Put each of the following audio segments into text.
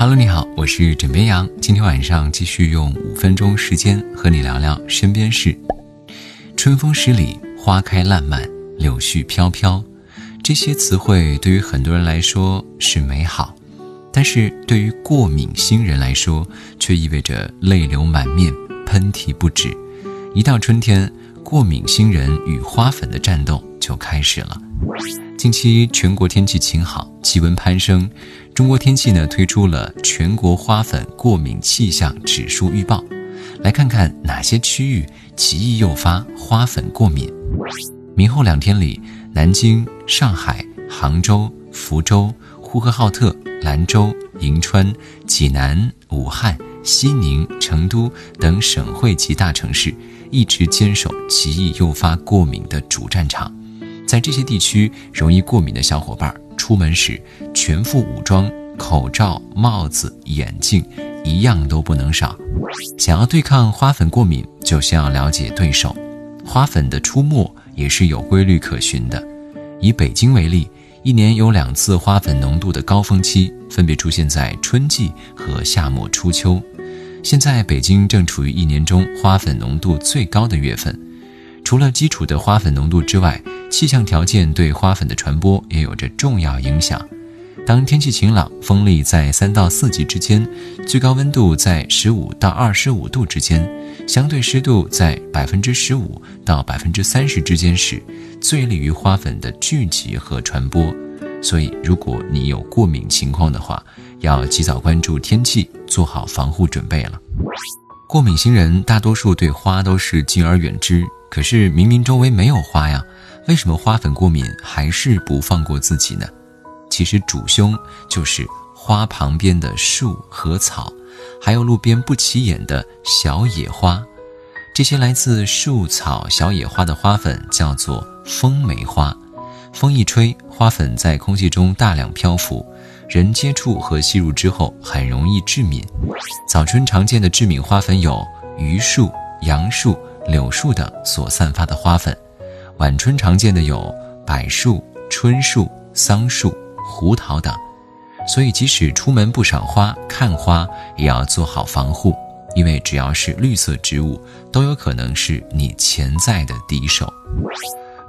Hello，你好，我是枕边羊。今天晚上继续用五分钟时间和你聊聊身边事。春风十里，花开烂漫，柳絮飘飘，这些词汇对于很多人来说是美好，但是对于过敏星人来说，却意味着泪流满面、喷嚏不止。一到春天，过敏星人与花粉的战斗就开始了。近期全国天气晴好，气温攀升。中国天气呢推出了全国花粉过敏气象指数预报，来看看哪些区域极易诱发花粉过敏。明后两天里，南京、上海、杭州、福州、呼和浩特、兰州、银川、济南、武汉、西宁、成都等省会级大城市一直坚守极易诱发过敏的主战场。在这些地区容易过敏的小伙伴，出门时全副武装，口罩、帽子、眼镜一样都不能少。想要对抗花粉过敏，就先要了解对手。花粉的出没也是有规律可循的。以北京为例，一年有两次花粉浓度的高峰期，分别出现在春季和夏末初秋。现在北京正处于一年中花粉浓度最高的月份。除了基础的花粉浓度之外，气象条件对花粉的传播也有着重要影响。当天气晴朗，风力在三到四级之间，最高温度在十五到二十五度之间，相对湿度在百分之十五到百分之三十之间时，最利于花粉的聚集和传播。所以，如果你有过敏情况的话，要及早关注天气，做好防护准备了。过敏星人大多数对花都是敬而远之。可是明明周围没有花呀，为什么花粉过敏还是不放过自己呢？其实主凶就是花旁边的树和草，还有路边不起眼的小野花。这些来自树草、小野花的花粉叫做风梅花。风一吹，花粉在空气中大量漂浮，人接触和吸入之后很容易致敏。早春常见的致敏花粉有榆树、杨树。柳树等所散发的花粉，晚春常见的有柏树、椿树、桑树、胡桃等，所以即使出门不赏花、看花，也要做好防护，因为只要是绿色植物，都有可能是你潜在的敌手。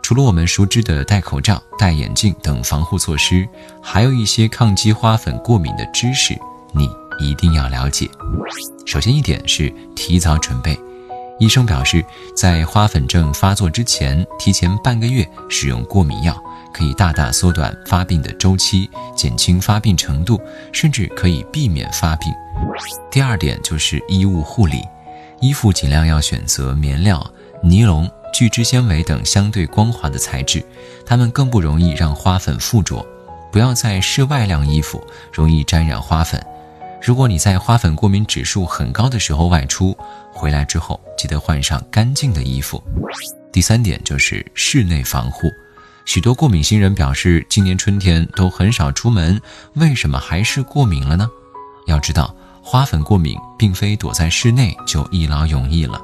除了我们熟知的戴口罩、戴眼镜等防护措施，还有一些抗击花粉过敏的知识，你一定要了解。首先一点是提早准备。医生表示，在花粉症发作之前，提前半个月使用过敏药，可以大大缩短发病的周期，减轻发病程度，甚至可以避免发病。第二点就是衣物护理，衣服尽量要选择棉料、尼龙、聚酯纤维等相对光滑的材质，它们更不容易让花粉附着。不要在室外晾衣服，容易沾染花粉。如果你在花粉过敏指数很高的时候外出，回来之后记得换上干净的衣服。第三点就是室内防护。许多过敏星人表示，今年春天都很少出门，为什么还是过敏了呢？要知道，花粉过敏并非躲在室内就一劳永逸了。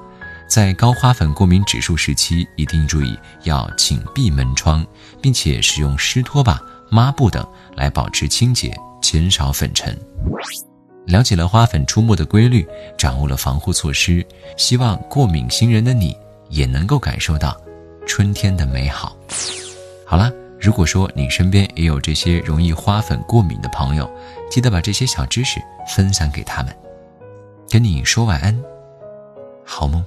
在高花粉过敏指数时期，一定注意要紧闭门窗，并且使用湿拖把、抹布等来保持清洁，减少粉尘。了解了花粉出没的规律，掌握了防护措施，希望过敏星人的你也能够感受到春天的美好。好了，如果说你身边也有这些容易花粉过敏的朋友，记得把这些小知识分享给他们。跟你说晚安，好梦。